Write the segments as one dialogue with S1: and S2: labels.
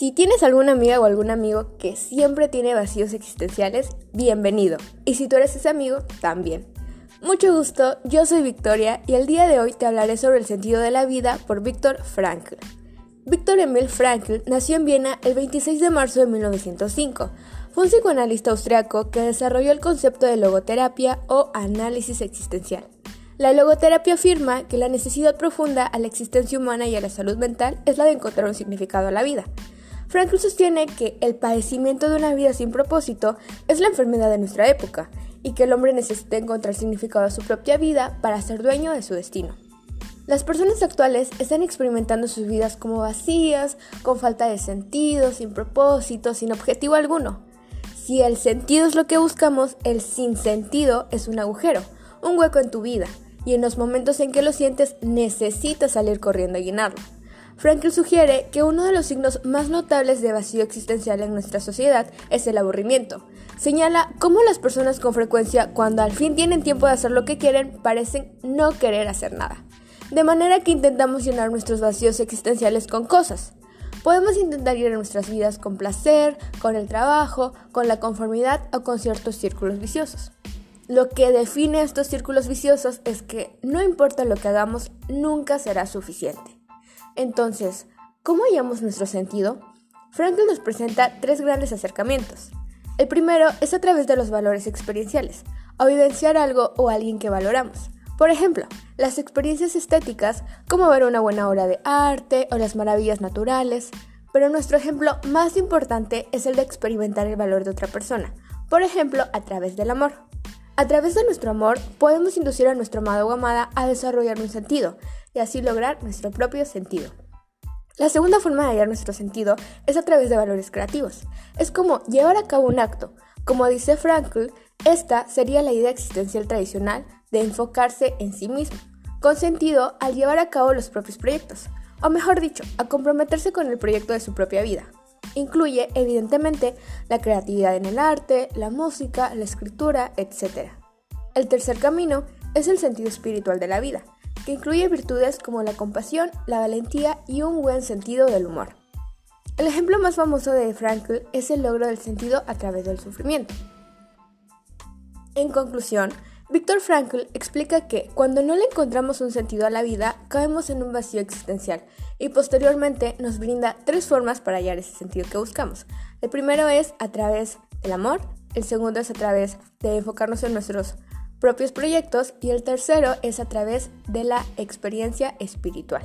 S1: Si tienes alguna amiga o algún amigo que siempre tiene vacíos existenciales, bienvenido. Y si tú eres ese amigo, también. Mucho gusto, yo soy Victoria y el día de hoy te hablaré sobre el sentido de la vida por Viktor Frankl. Viktor Emil Frankl nació en Viena el 26 de marzo de 1905. Fue un psicoanalista austriaco que desarrolló el concepto de logoterapia o análisis existencial. La logoterapia afirma que la necesidad profunda a la existencia humana y a la salud mental es la de encontrar un significado a la vida. Frankl sostiene que el padecimiento de una vida sin propósito es la enfermedad de nuestra época y que el hombre necesita encontrar significado a su propia vida para ser dueño de su destino. Las personas actuales están experimentando sus vidas como vacías, con falta de sentido, sin propósito, sin objetivo alguno. Si el sentido es lo que buscamos, el sinsentido es un agujero, un hueco en tu vida, y en los momentos en que lo sientes necesitas salir corriendo a llenarlo. Frankl sugiere que uno de los signos más notables de vacío existencial en nuestra sociedad es el aburrimiento. Señala cómo las personas con frecuencia, cuando al fin tienen tiempo de hacer lo que quieren, parecen no querer hacer nada. De manera que intentamos llenar nuestros vacíos existenciales con cosas. Podemos intentar llenar nuestras vidas con placer, con el trabajo, con la conformidad o con ciertos círculos viciosos. Lo que define estos círculos viciosos es que no importa lo que hagamos, nunca será suficiente. Entonces, ¿cómo hallamos nuestro sentido? Frankl nos presenta tres grandes acercamientos. El primero es a través de los valores experienciales, o vivenciar algo o alguien que valoramos. Por ejemplo, las experiencias estéticas, como ver una buena obra de arte o las maravillas naturales, pero nuestro ejemplo más importante es el de experimentar el valor de otra persona, por ejemplo, a través del amor. A través de nuestro amor podemos inducir a nuestro amado o amada a desarrollar un sentido y así lograr nuestro propio sentido. La segunda forma de hallar nuestro sentido es a través de valores creativos. Es como llevar a cabo un acto. Como dice Frankl, esta sería la idea existencial tradicional de enfocarse en sí mismo, con sentido al llevar a cabo los propios proyectos, o mejor dicho, a comprometerse con el proyecto de su propia vida. Incluye, evidentemente, la creatividad en el arte, la música, la escritura, etc. El tercer camino es el sentido espiritual de la vida, que incluye virtudes como la compasión, la valentía y un buen sentido del humor. El ejemplo más famoso de Frankl es el logro del sentido a través del sufrimiento. En conclusión, Víctor Frankl explica que cuando no le encontramos un sentido a la vida, caemos en un vacío existencial y posteriormente nos brinda tres formas para hallar ese sentido que buscamos. El primero es a través del amor, el segundo es a través de enfocarnos en nuestros propios proyectos y el tercero es a través de la experiencia espiritual.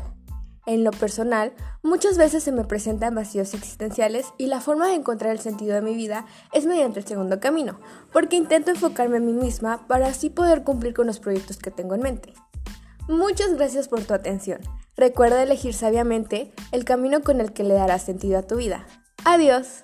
S1: En lo personal, muchas veces se me presentan vacíos existenciales y la forma de encontrar el sentido de mi vida es mediante el segundo camino, porque intento enfocarme en mí misma para así poder cumplir con los proyectos que tengo en mente. Muchas gracias por tu atención. Recuerda elegir sabiamente el camino con el que le darás sentido a tu vida. Adiós.